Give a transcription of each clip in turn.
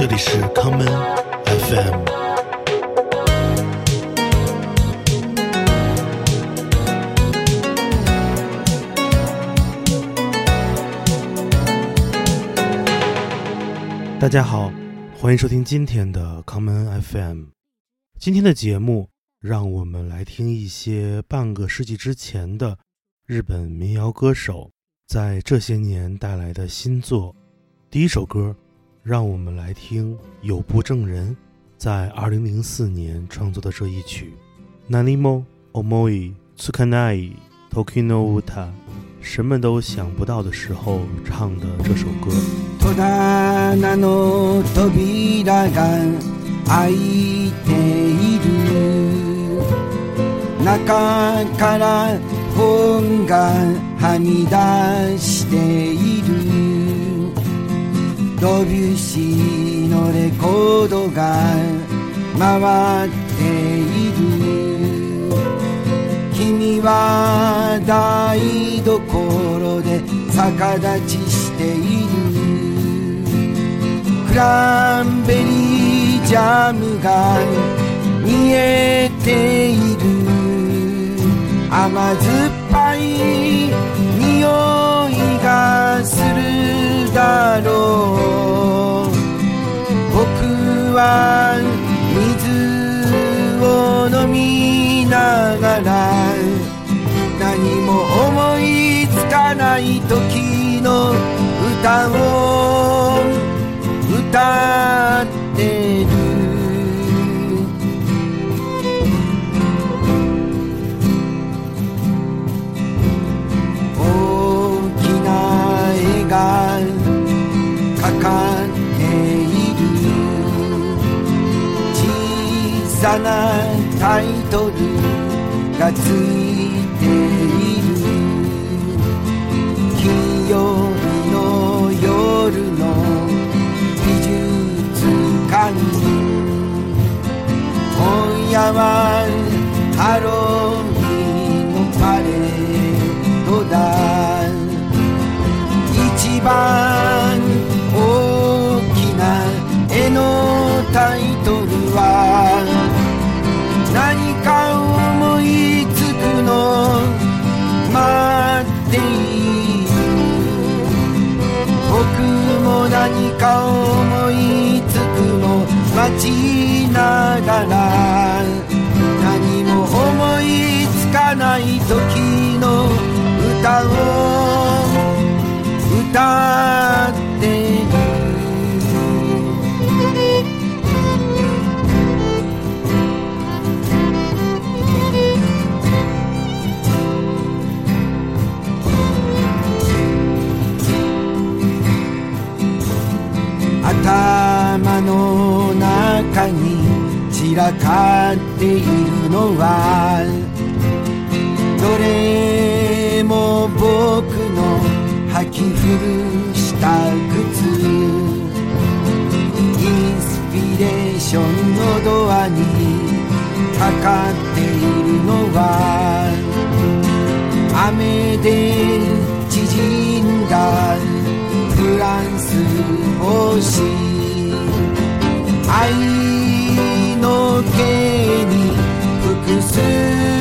这里是康门 FM。大家好，欢迎收听今天的康门 FM。今天的节目，让我们来听一些半个世纪之前的日本民谣歌手在这些年带来的新作。第一首歌，让我们来听有部证人在2004年创作的这一曲《Nanimo Omoi Tsukanai Tokino Uta》，什么都想不到的时候唱的这首歌。戸棚の扉が開いている中から本がはみ出している ドビュッシーのレコードが回っている君は台所で逆立ちしている。クランベリージャムが見えている。甘酸っぱい匂い。がするだろう僕は水を飲みながら何も思いつかない時の歌を歌ってがかかっている小さなタイトルがついている金曜日の夜の美術館今夜はハロウィンのパレードだ番大きな絵のタイトルは何か思いつくの？待っている僕も何か思いつくの？待ちながら何も思いつかない時の歌をらかっているのはどれも僕の履き古した靴インスピレーションのドアにかかっているのは雨で縮んだフランス星。愛計に複数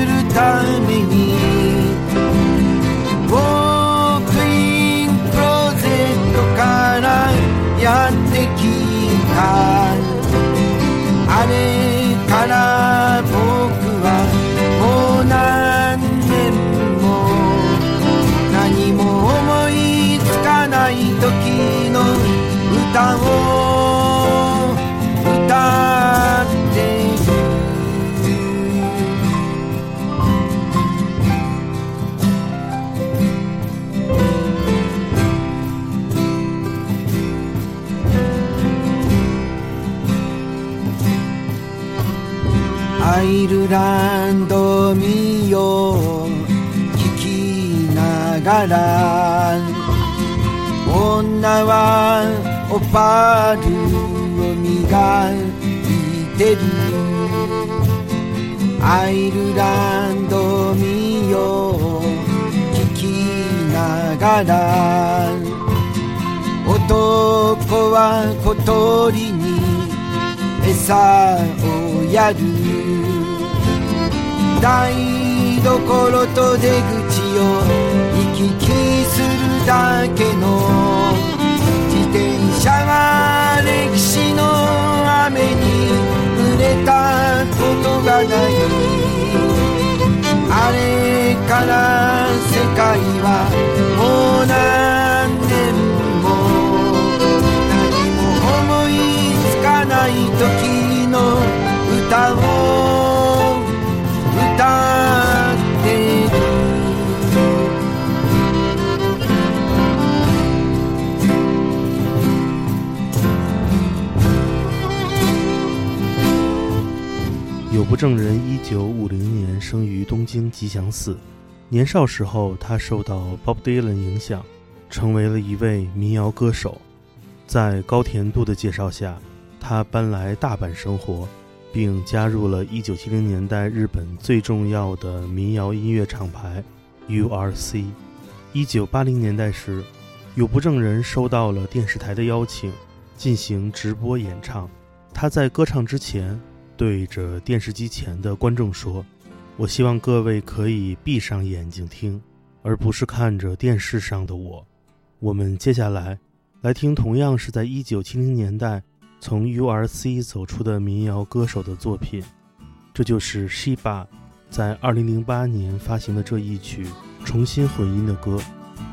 ランド見よう聞きながら女はオパールを磨いてる。アイルランド見よう。聞きながら。男は小鳥に餌をやる。台所と出口を行き来するだけの自転車が歴史の雨に濡れたことがない。あれから世界はもう何年も何も思いつかない時の歌を不正人一九五零年生于东京吉祥寺，年少时候他受到 Bob Dylan 影响，成为了一位民谣歌手。在高田度的介绍下，他搬来大阪生活，并加入了1970年代日本最重要的民谣音乐厂牌 URC。1980年代时，有不正人收到了电视台的邀请，进行直播演唱。他在歌唱之前。对着电视机前的观众说：“我希望各位可以闭上眼睛听，而不是看着电视上的我。”我们接下来来听同样是在1970年代从 URC 走出的民谣歌手的作品，这就是 Shiba 在2008年发行的这一曲重新混音的歌《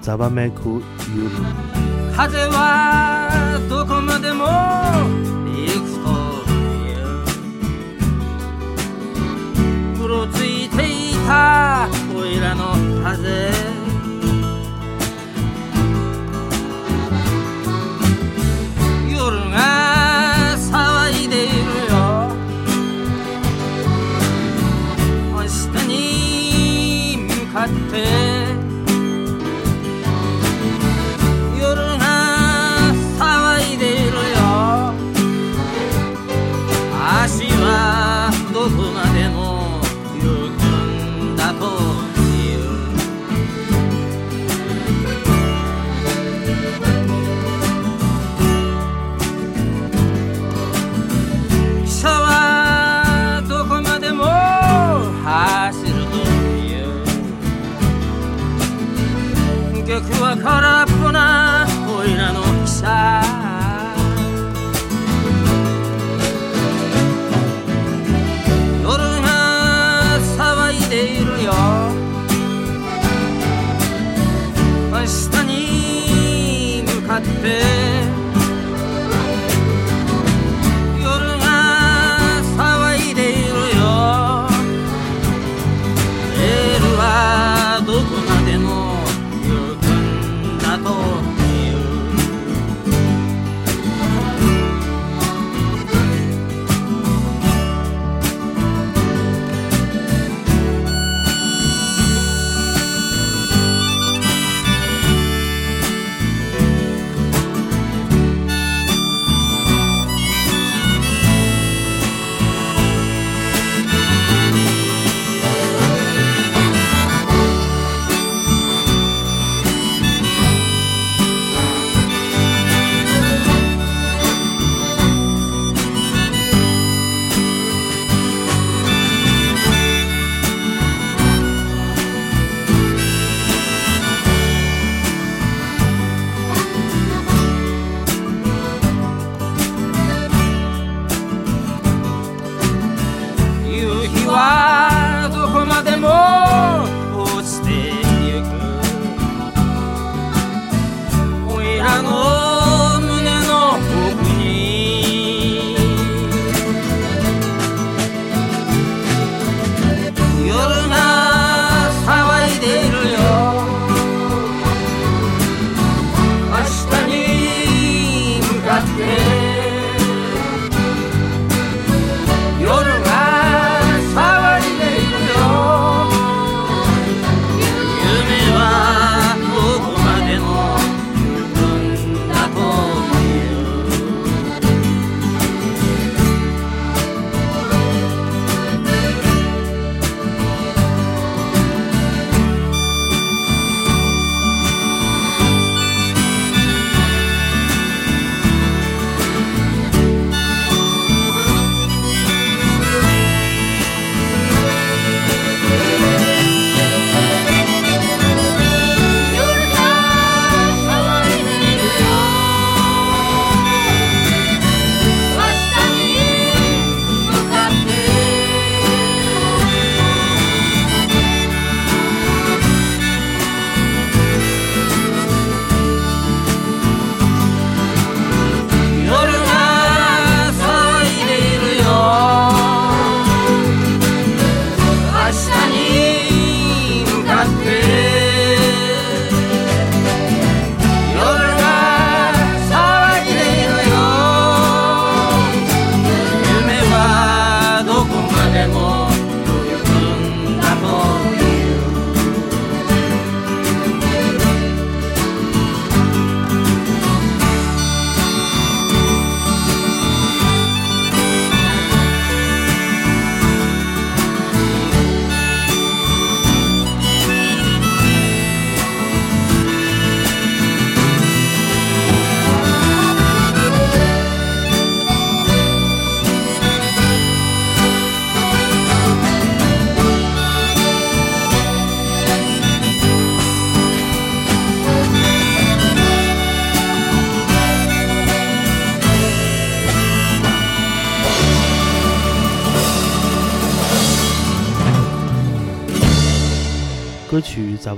Zabameku Yuru》。風はどこ はおいらの風。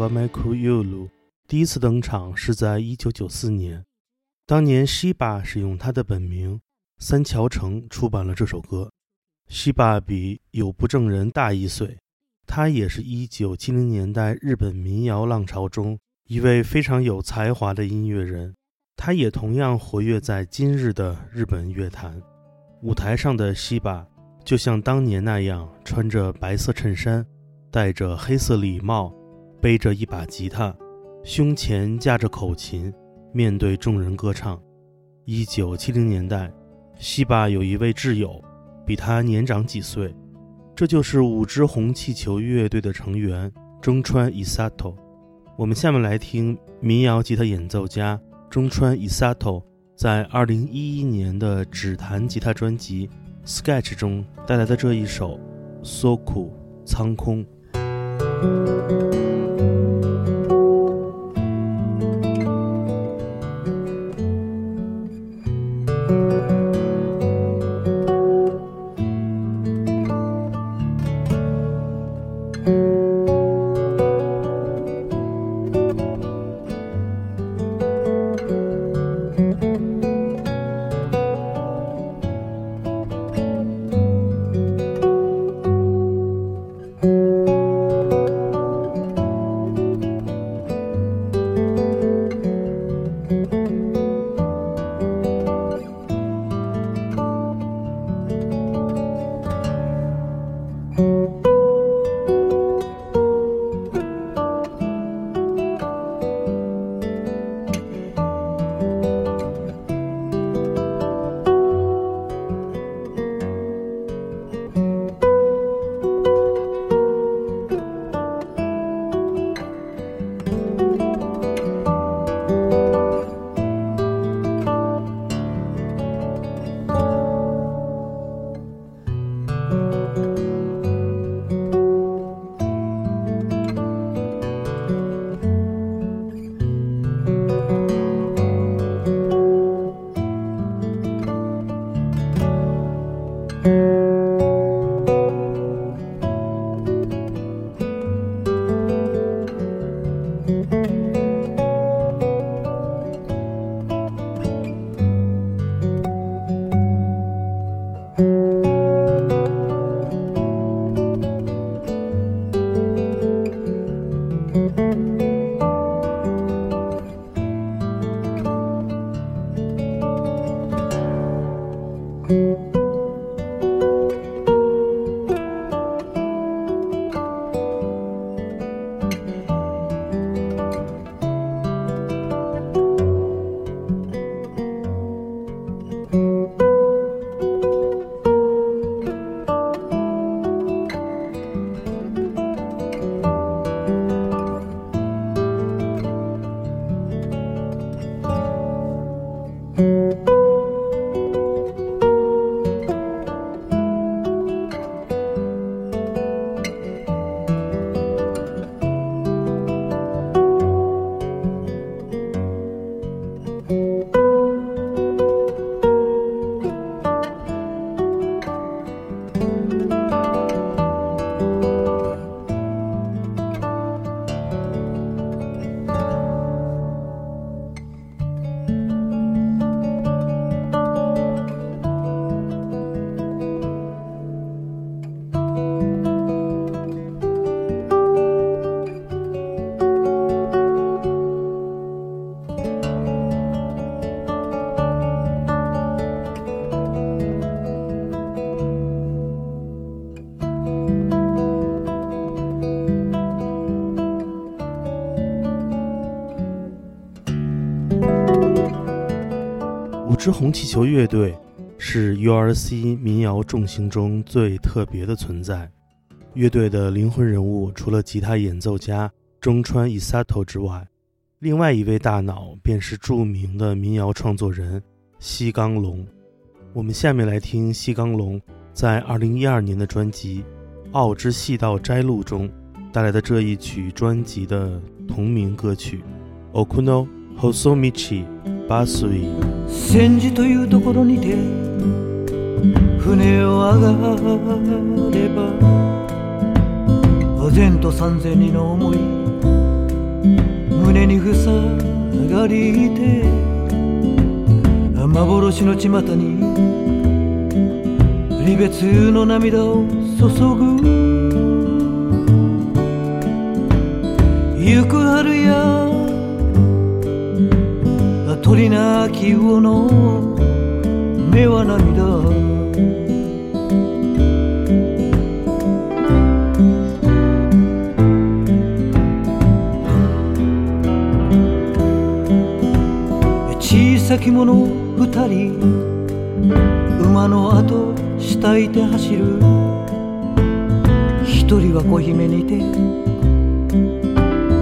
《Michael Yulu》第一次登场是在1994年，当年 Shiba 使用他的本名三桥城出版了这首歌。Shiba 比有不正人大一岁，他也是一九七零年代日本民谣浪潮中一位非常有才华的音乐人。他也同样活跃在今日的日本乐坛舞台上的 Shiba，就像当年那样，穿着白色衬衫，戴着黑色礼帽，背着一把吉他，胸前架着口琴，面对众人歌唱。一九七零年代，西巴有一位挚友。比他年长几岁，这就是五支红气球乐队的成员中川伊萨托。我们下面来听民谣吉他演奏家中川伊萨托在2011年的指弹吉他专辑《Sketch》中带来的这一首《So Cool 苍空》。Thank you. 之红气球乐队是 U.R.C 民谣重型中最特别的存在。乐队的灵魂人物除了吉他演奏家中川伊萨头之外，另外一位大脑便是著名的民谣创作人西冈龙。我们下面来听西冈龙在2012年的专辑《奥之细道摘录》中带来的这一曲专辑的同名歌曲《Okuno Hosomichi》。バスイ戦時というところにて船を上がればお膳と三千里の思い胸にふさがりて幻の巷に離別の涙を注ぐ。行く春や鳥なき魚。の目は涙。小さき者二人。馬の後慕いて走る。一人は小姫にて。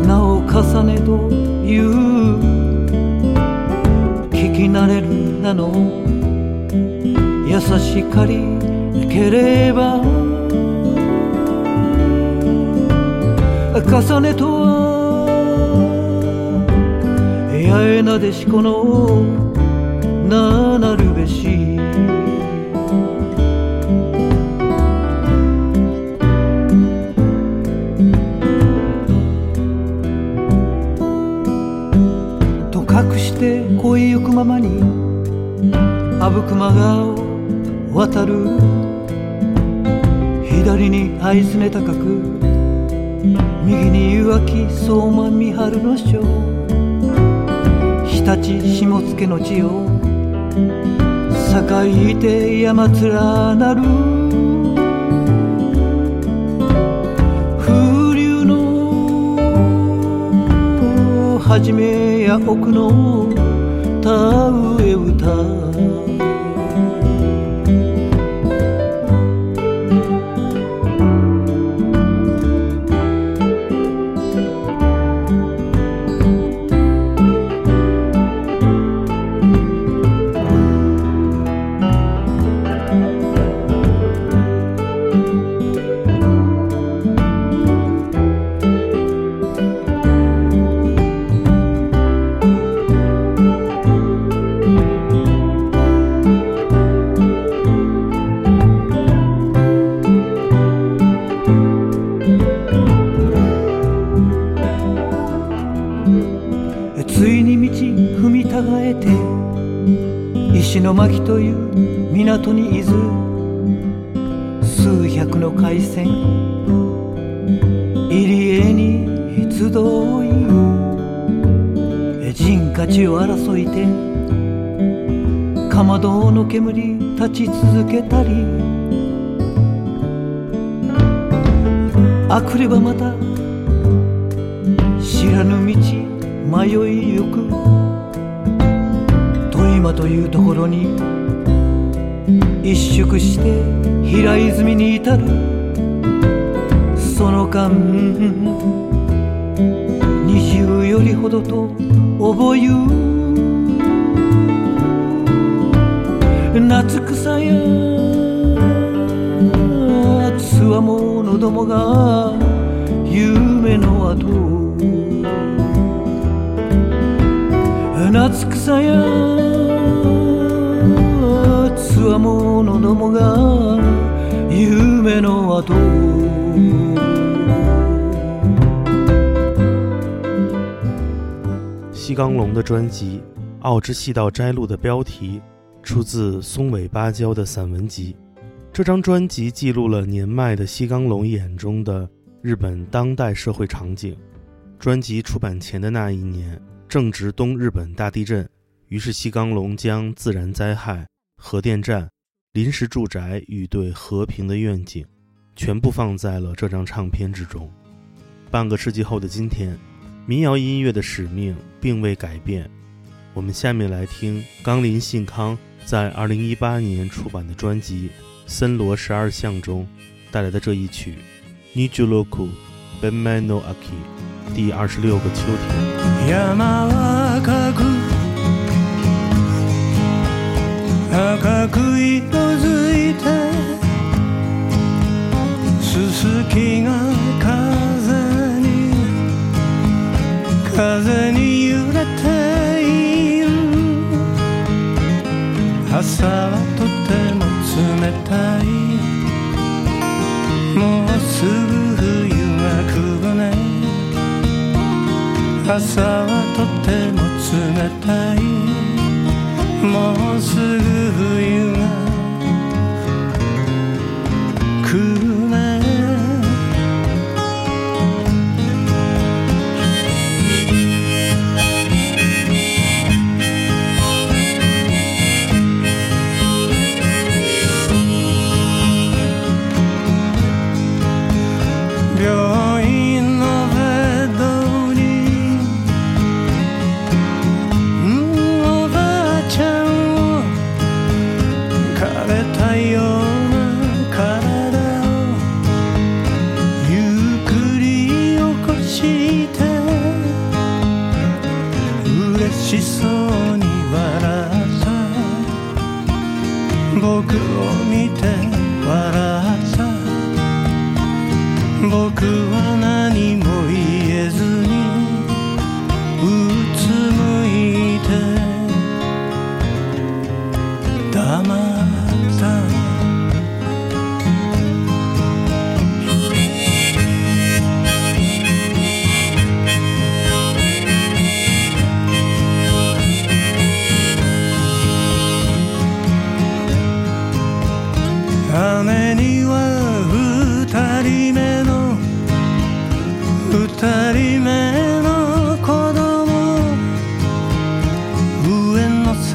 名を重ねという。き慣れるなの。優しかりければ。重ねとは八重なでしこの。名なるべし。して恋ゆくままに阿武隈川を渡る。左に会津根高く右に湯脇相馬三春の章日立下野の地を栄えて山連なる。風流の始めや奥の thơ yêu thơ. 石巻という港にいず数百の海鮮入り江に集い。人価値を争いて。かまどの煙立ち続けたり。あくればまた知らぬ道迷いゆく。鳥間というところに一縮して平泉に至る。その間二十よりほどと覚えゆ夏草やつわものどもが夢の後夏草やつわものどもが夢の後西刚龙的专辑《奥之细道摘录》的标题出自松尾芭蕉的散文集。这张专辑记录了年迈的西刚龙眼中的日本当代社会场景。专辑出版前的那一年， 正值东日本大地震，于是西冈龙将自然灾害、核电站、临时住宅与对和平的愿景，全部放在了这张唱片之中。半个世纪后的今天，民谣音乐的使命并未改变。我们下面来听冈林信康在2018年出版的专辑《森罗十二项》中带来的这一曲《Nijuroku Benmano Aki》第二十六个秋天。山は赤く赤く色づいてすすきが風に風に揺れている。朝は朝はとても冷たい。もうすぐ冬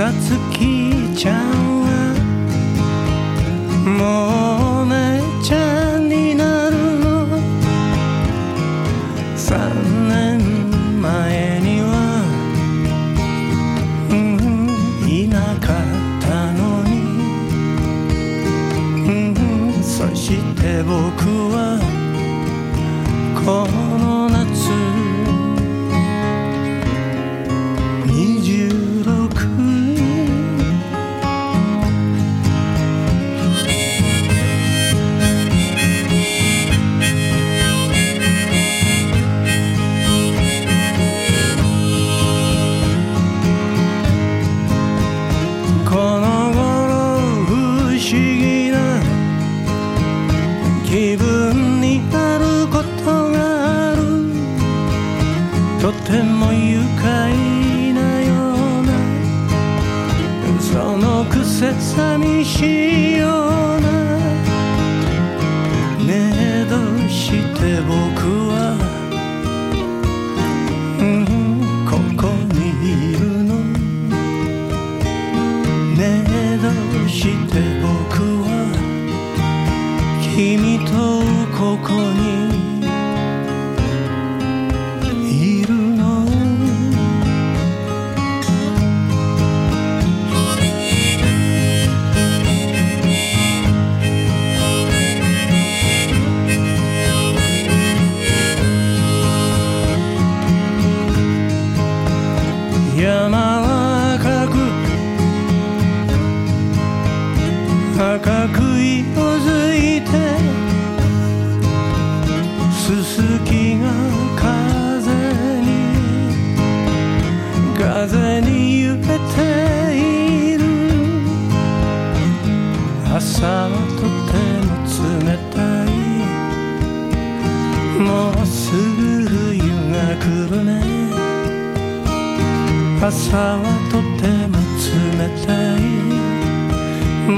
さつきちゃんはもうせ寂しい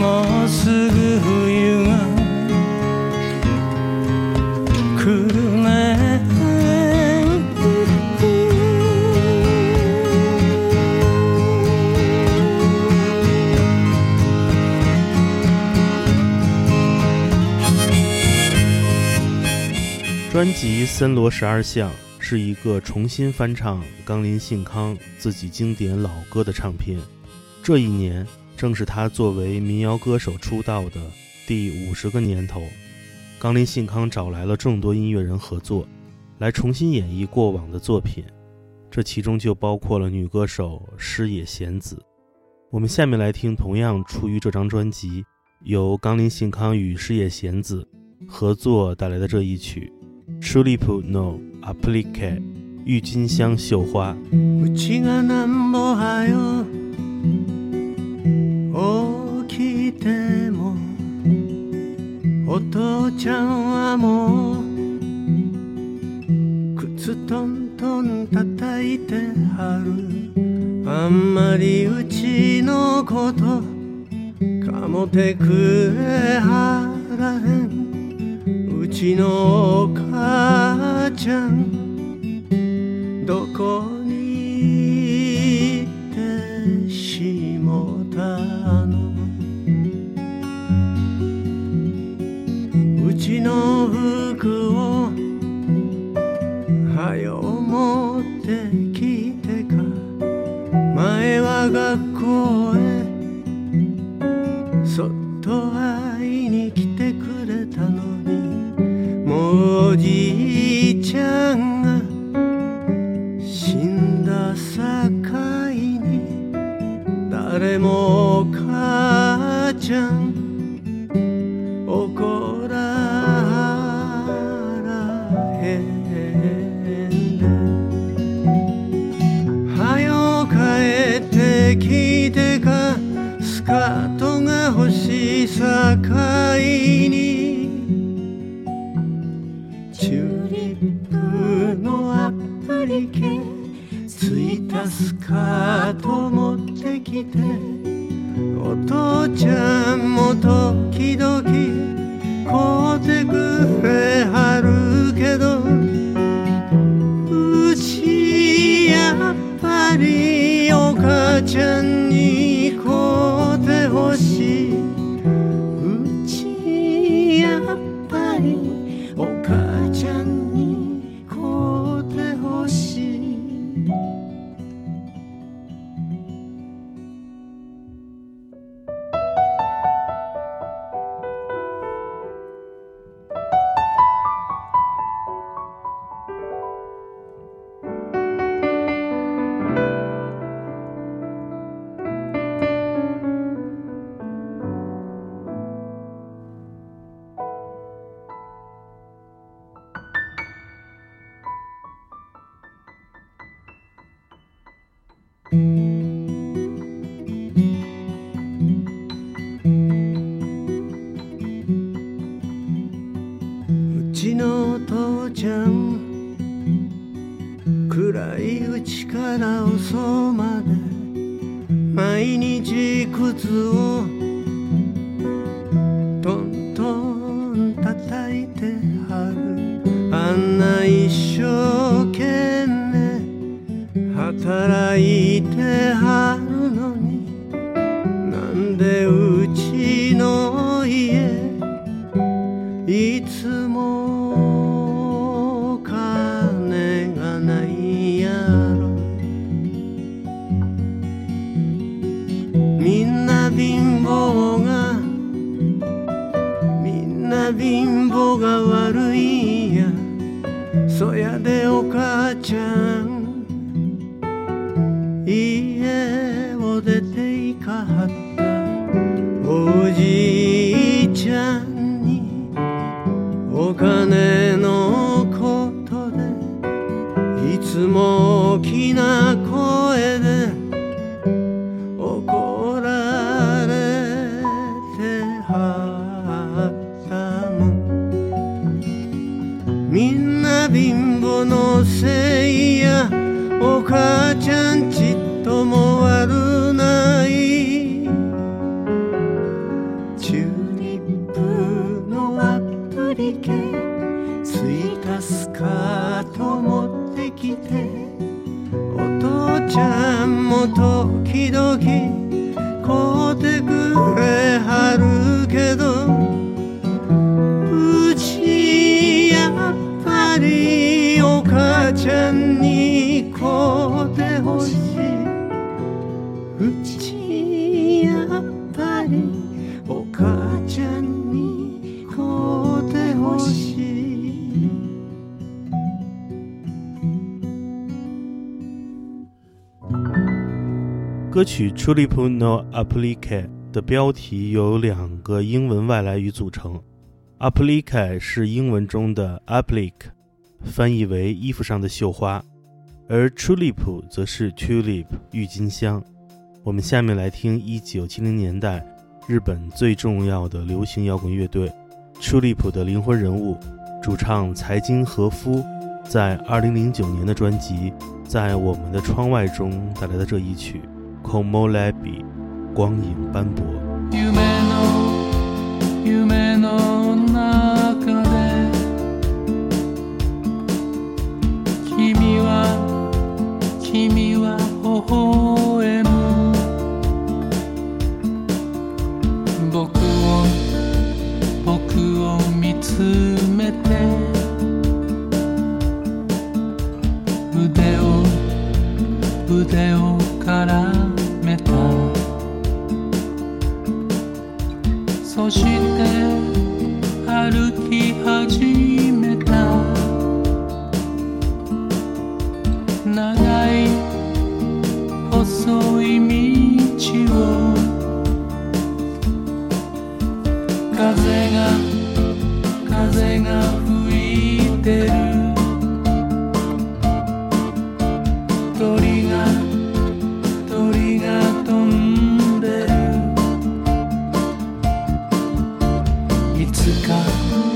もうすぐ冬が来るね专辑《森罗十二相》是一个重新翻唱冈林信康自己经典老歌的唱片。这一年 正是他作为民谣歌手出道的第五十个年头。冈林信康找来了众多音乐人合作，来重新演绎过往的作品，这其中就包括了女歌手矢野贤子。我们下面来听同样出于这张专辑，由冈林信康与矢野贤子合作带来的这一曲。Tulip no applique，郁金香绣花。起きてもお父ちゃんはもう靴とんとトン叩いてはる。あんまりうちのことかもてくれはらへん。うちのお母ちゃんどこの服をはよ持ってきてか前は学校へ。そっと会いに来てくれたのに。もうおじいちゃんが死んださかいに。誰もお母ちゃんいたスカート持ってきてお父ちゃんも時々買うてくれはるけどうちやっぱりお母ちゃんに暗いうちから遅まで毎日靴をトントン叩いてはる。あんな一生懸命働いてはる。貧乏のせいやお母ちゃんちっとも悪ない。チューリップのアプリケついたスカート持ってきてお父ちゃんも時々歌曲《Tulip No Applique》的标题由两个英文外来语组成，applique 是英文中的 applique，翻译为衣服上的绣花，而 tulip 则是 tulip 郁金香。我们下面来听1970年代日本最重要的流行摇滚乐队 Tulip 的灵魂人物，主唱财津和夫在2009年的专辑《在我们的窗外》中带来的这一曲《Como l a b i 光影斑驳。夢の夢の中で君は君は微笑む僕を僕を見つめて腕を腕を絡めそして歩き始めた。長い細い道を。風が風が。いつか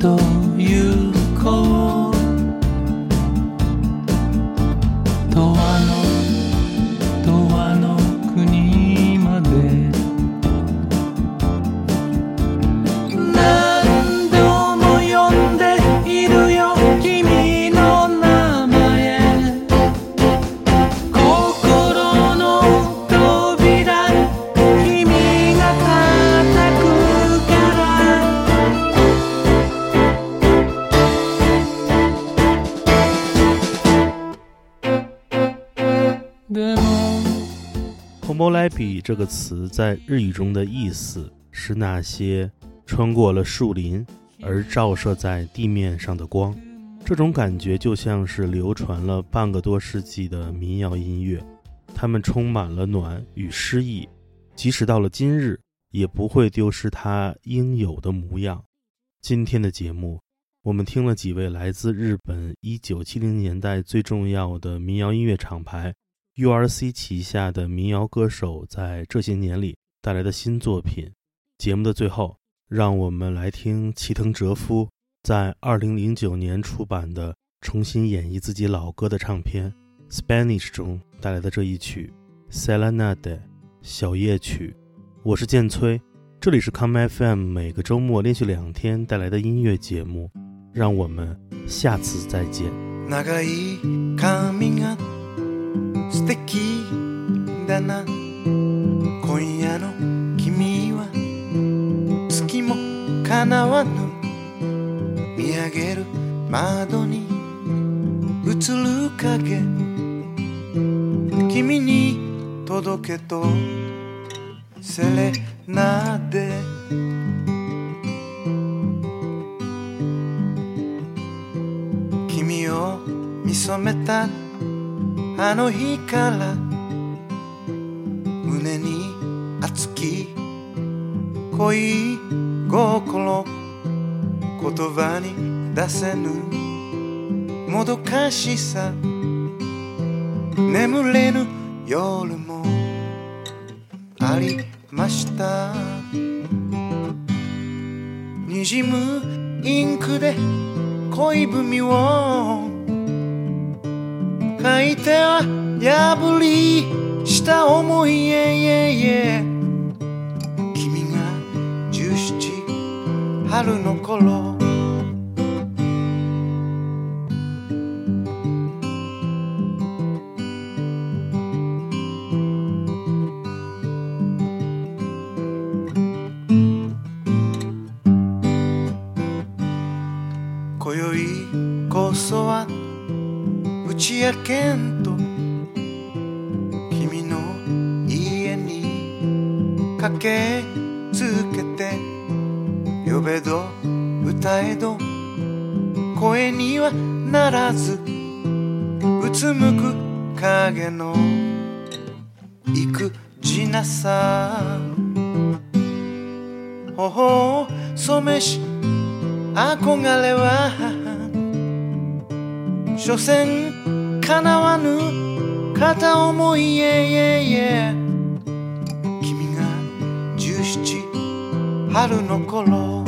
と这个词在日语中的意思是那些穿过了树林而照射在地面上的光。这种感觉就像是流传了半个多世纪的民谣音乐，它们充满了暖与诗意，即使到了今日，也不会丢失它应有的模样。今天的节目，我们听了几位来自日本1970年代最重要的民谣音乐厂牌 URC 旗下的民谣歌手在这些年里带来的新作品。节目的最后，让我们来听齐藤哲夫在2009年出版的重新演绎自己老歌的唱片《Spanish》中带来的这一曲《Selenade》小夜曲。我是建崔，这里是 Come FM 每个周末连续两天带来的音乐节目。让我们下次再见。那个一素敵だな。今夜の君は月もかなわぬ見上げる窓に映る影君に届けとセレナで君を見初めたあの日から胸に熱き恋心言葉に出せぬもどかしさ眠れぬ夜もありました。にじむインクで恋文をいては破りした思い君が17春の頃か叶わぬ片思い yeah, yeah, yeah 君が17春の頃。